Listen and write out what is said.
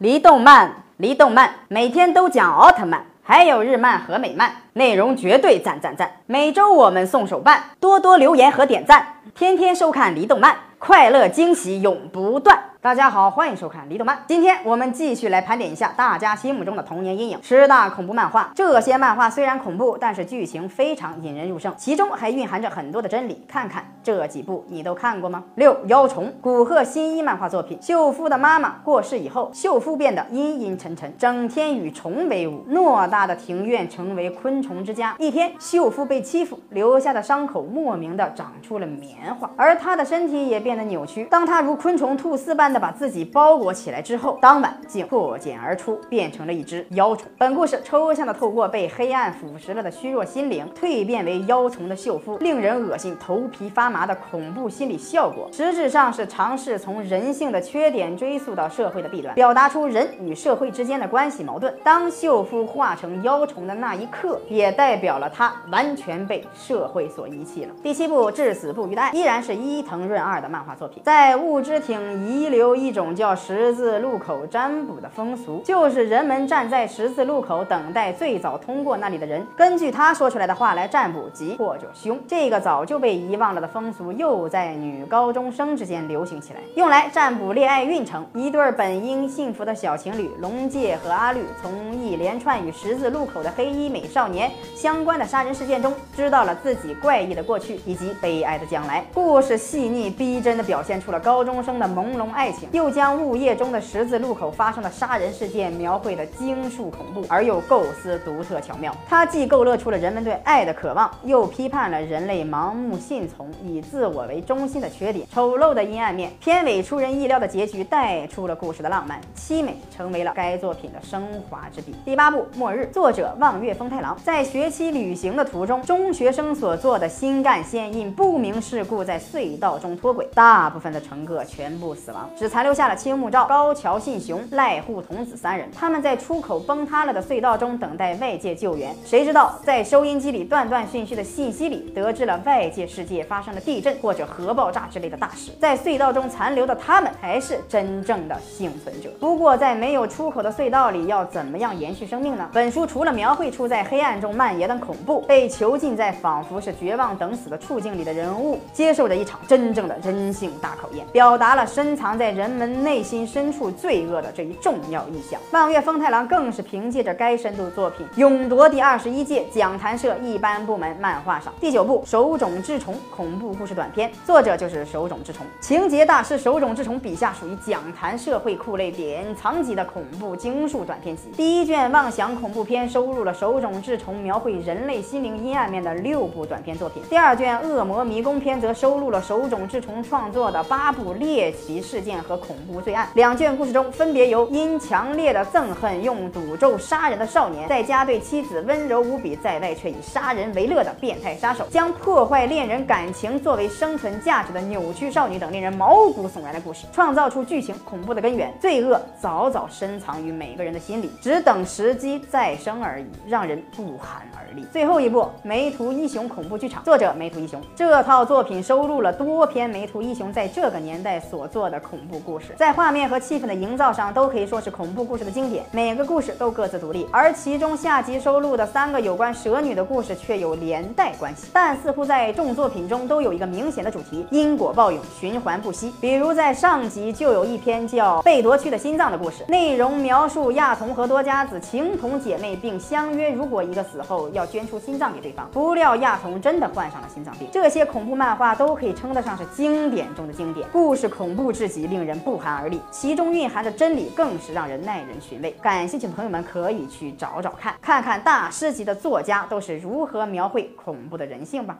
离动漫，离动漫，每天都讲奥特曼，还有日漫和美漫，内容绝对赞赞赞。每周我们送手办，多多留言和点赞，天天收看离动漫，快乐惊喜永不断。大家好，欢迎收看《离动漫》。今天我们继续来盘点一下大家心目中的童年阴影——十大恐怖漫画。这些漫画虽然恐怖，但是剧情非常引人入胜，其中还蕴含着很多的真理。看看这几部，你都看过吗？六妖虫，古贺新一漫画作品。秀夫的妈妈过世以后，秀夫变得阴阴沉沉，整天与虫为伍。偌大的庭院成为昆虫之家。一天，秀夫被欺负，留下的伤口莫名的长出了棉花，而他的身体也变得扭曲。当他如昆虫吐丝般。的把自己包裹起来之后，当晚竟破茧而出，变成了一只妖虫。本故事抽象的透过被黑暗腐蚀了的虚弱心灵，蜕变为妖虫的秀夫，令人恶心、头皮发麻的恐怖心理效果，实质上是尝试从人性的缺点追溯到社会的弊端，表达出人与社会之间的关系矛盾。当秀夫化成妖虫的那一刻，也代表了他完全被社会所遗弃了。第七部《至死不渝的爱》依然是伊藤润二的漫画作品，在物之町遗留。一种叫十字路口占卜的风俗，就是人们站在十字路口等待最早通过那里的人，根据他说出来的话来占卜吉或者凶。这个早就被遗忘了的风风俗，又在女高中生之间流行起来，用来占卜恋爱运程。一对本应幸福的小情侣龙介和阿绿，从一连串与十字路口的黑衣美少年相关的杀人事件中，知道了自己怪异的过去以及悲哀的将来。故事细腻逼真的表现出了高中生的朦胧爱情。又将物业中的十字路口发生的杀人事件描绘的惊悚恐怖，而又构思独特巧妙。它既勾勒出了人们对爱的渴望，又批判了人类盲目信从、以自我为中心的缺点、丑陋的阴暗面。片尾出人意料的结局带出了故事的浪漫凄美，成为了该作品的升华之笔。第八部《末日》，作者望月丰太郎在学期旅行的途中，中学生所坐的新干线因不明事故在隧道中脱轨，大部分的乘客全部死亡。只残留下了青木照、高桥信雄、濑户童子三人。他们在出口崩塌了的隧道中等待外界救援。谁知道在收音机里断断续续的信息里，得知了外界世界发生了地震或者核爆炸之类的大事。在隧道中残留的他们才是真正的幸存者。不过，在没有出口的隧道里，要怎么样延续生命呢？本书除了描绘出在黑暗中蔓延的恐怖，被囚禁在仿佛是绝望等死的处境里的人物，接受着一场真正的人性大考验，表达了深藏在。人们内心深处罪恶的这一重要意象，望月丰太郎更是凭借着该深度作品，勇夺第二十一届讲坛社一般部门漫画赏。第九部《手冢治虫》恐怖故事短片，作者就是手冢治虫，情节大师手冢治虫笔下属于讲坛社会库类典藏级的恐怖惊悚短片集。第一卷妄想恐怖片收录了手冢治虫描绘人类心灵阴暗面的六部短片作品，第二卷恶魔迷宫篇则收录了手冢治虫创作的八部猎奇事件。和恐怖罪案两卷故事中，分别由因强烈的憎恨用诅咒杀人的少年，再加对妻子温柔无比，在外却以杀人为乐的变态杀手，将破坏恋人感情作为生存价值的扭曲少女等令人毛骨悚然的故事，创造出剧情恐怖的根源。罪恶早早深藏于每个人的心里，只等时机再生而已，让人不寒而栗。最后一部《梅图一雄恐怖剧场》，作者梅图一雄，这套作品收录了多篇梅图一雄在这个年代所做的恐。怖故事在画面和气氛的营造上都可以说是恐怖故事的经典，每个故事都各自独立，而其中下集收录的三个有关蛇女的故事却有连带关系，但似乎在众作品中都有一个明显的主题：因果报应，循环不息。比如在上集就有一篇叫《被夺去的心脏》的故事，内容描述亚童和多加子情同姐妹，并相约如果一个死后要捐出心脏给对方。不料亚童真的患上了心脏病。这些恐怖漫画都可以称得上是经典中的经典，故事恐怖至极，令。令人不寒而栗，其中蕴含的真理更是让人耐人寻味。感兴趣的朋友们可以去找找看，看看大师级的作家都是如何描绘恐怖的人性吧。